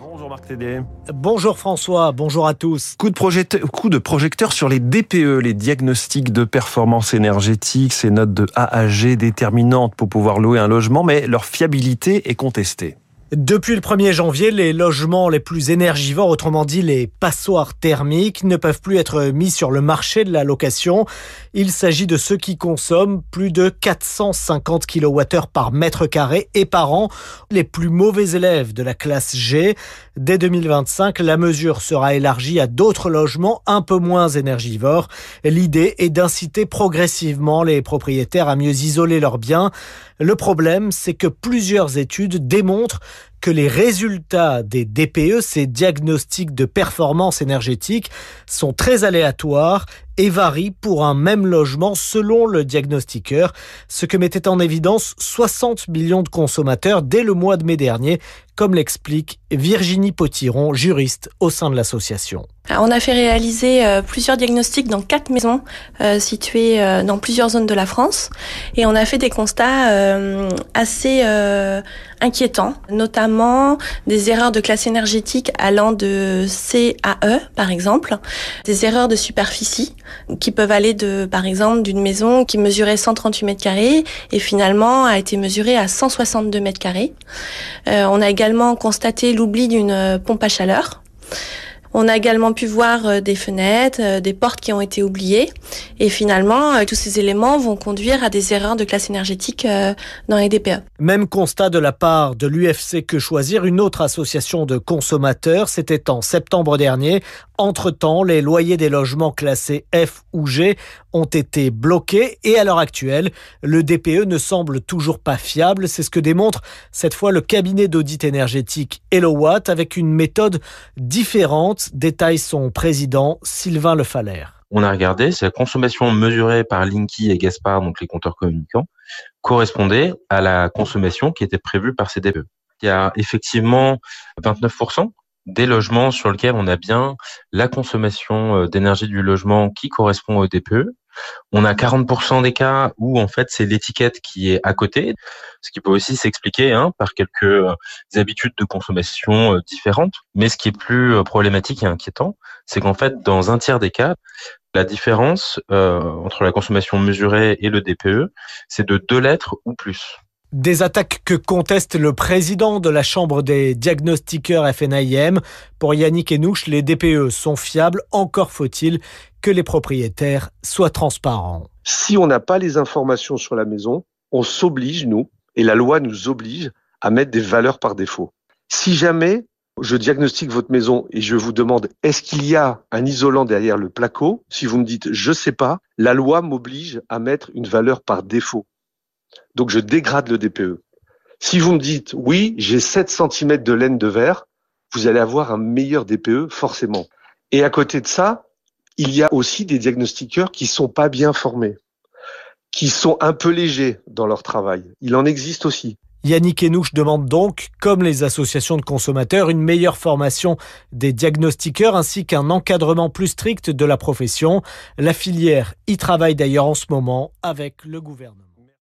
Bonjour Marc Tédé. Bonjour François, bonjour à tous. Coup de, coup de projecteur sur les DPE, les diagnostics de performance énergétique, ces notes de A à G déterminantes pour pouvoir louer un logement, mais leur fiabilité est contestée. Depuis le 1er janvier, les logements les plus énergivores, autrement dit les passoires thermiques, ne peuvent plus être mis sur le marché de la location. Il s'agit de ceux qui consomment plus de 450 kWh par mètre carré et par an, les plus mauvais élèves de la classe G. Dès 2025, la mesure sera élargie à d'autres logements un peu moins énergivores. L'idée est d'inciter progressivement les propriétaires à mieux isoler leurs biens. Le problème, c'est que plusieurs études démontrent que les résultats des DPE, ces diagnostics de performance énergétique, sont très aléatoires et varient pour un même logement selon le diagnostiqueur, ce que mettait en évidence 60 millions de consommateurs dès le mois de mai dernier, comme l'explique Virginie Potiron, juriste au sein de l'association. On a fait réaliser euh, plusieurs diagnostics dans quatre maisons euh, situées euh, dans plusieurs zones de la France et on a fait des constats assez inquiétants, notamment des erreurs de classe énergétique allant de C à E par exemple, des erreurs de superficie qui peuvent aller de par exemple d'une maison qui mesurait 138 mètres carrés et finalement a été mesurée à 162 mètres carrés. on a également constaté l'oubli d'une pompe à chaleur. On a également pu voir euh, des fenêtres, euh, des portes qui ont été oubliées. Et finalement, euh, tous ces éléments vont conduire à des erreurs de classe énergétique dans les DPE. Même constat de la part de l'UFC Que Choisir, une autre association de consommateurs. C'était en septembre dernier. Entre-temps, les loyers des logements classés F ou G ont été bloqués et à l'heure actuelle, le DPE ne semble toujours pas fiable. C'est ce que démontre cette fois le cabinet d'audit énergétique Elowatt avec une méthode différente, détaille son président Sylvain Le On a regardé si la consommation mesurée par Linky et Gaspard, donc les compteurs communicants, correspondait à la consommation qui était prévue par ces DPE. Il y a effectivement 29% des logements sur lesquels on a bien la consommation euh, d'énergie du logement qui correspond au DPE. On a 40% des cas où en fait c'est l'étiquette qui est à côté, ce qui peut aussi s'expliquer hein, par quelques euh, habitudes de consommation euh, différentes. Mais ce qui est plus problématique et inquiétant, c'est qu'en fait dans un tiers des cas, la différence entre la consommation mesurée et le DPE, c'est de deux lettres ou plus. Des attaques que conteste le président de la Chambre des diagnostiqueurs FNIM. Pour Yannick Enouche, les DPE sont fiables, encore faut-il que les propriétaires soient transparents. Si on n'a pas les informations sur la maison, on s'oblige, nous, et la loi nous oblige à mettre des valeurs par défaut. Si jamais je diagnostique votre maison et je vous demande est-ce qu'il y a un isolant derrière le placo, si vous me dites je sais pas, la loi m'oblige à mettre une valeur par défaut. Donc je dégrade le DPE. Si vous me dites oui, j'ai 7 cm de laine de verre, vous allez avoir un meilleur DPE forcément. Et à côté de ça, il y a aussi des diagnostiqueurs qui sont pas bien formés, qui sont un peu légers dans leur travail. Il en existe aussi. Yannick Enouche demande donc, comme les associations de consommateurs, une meilleure formation des diagnostiqueurs ainsi qu'un encadrement plus strict de la profession. La filière y travaille d'ailleurs en ce moment avec le gouvernement.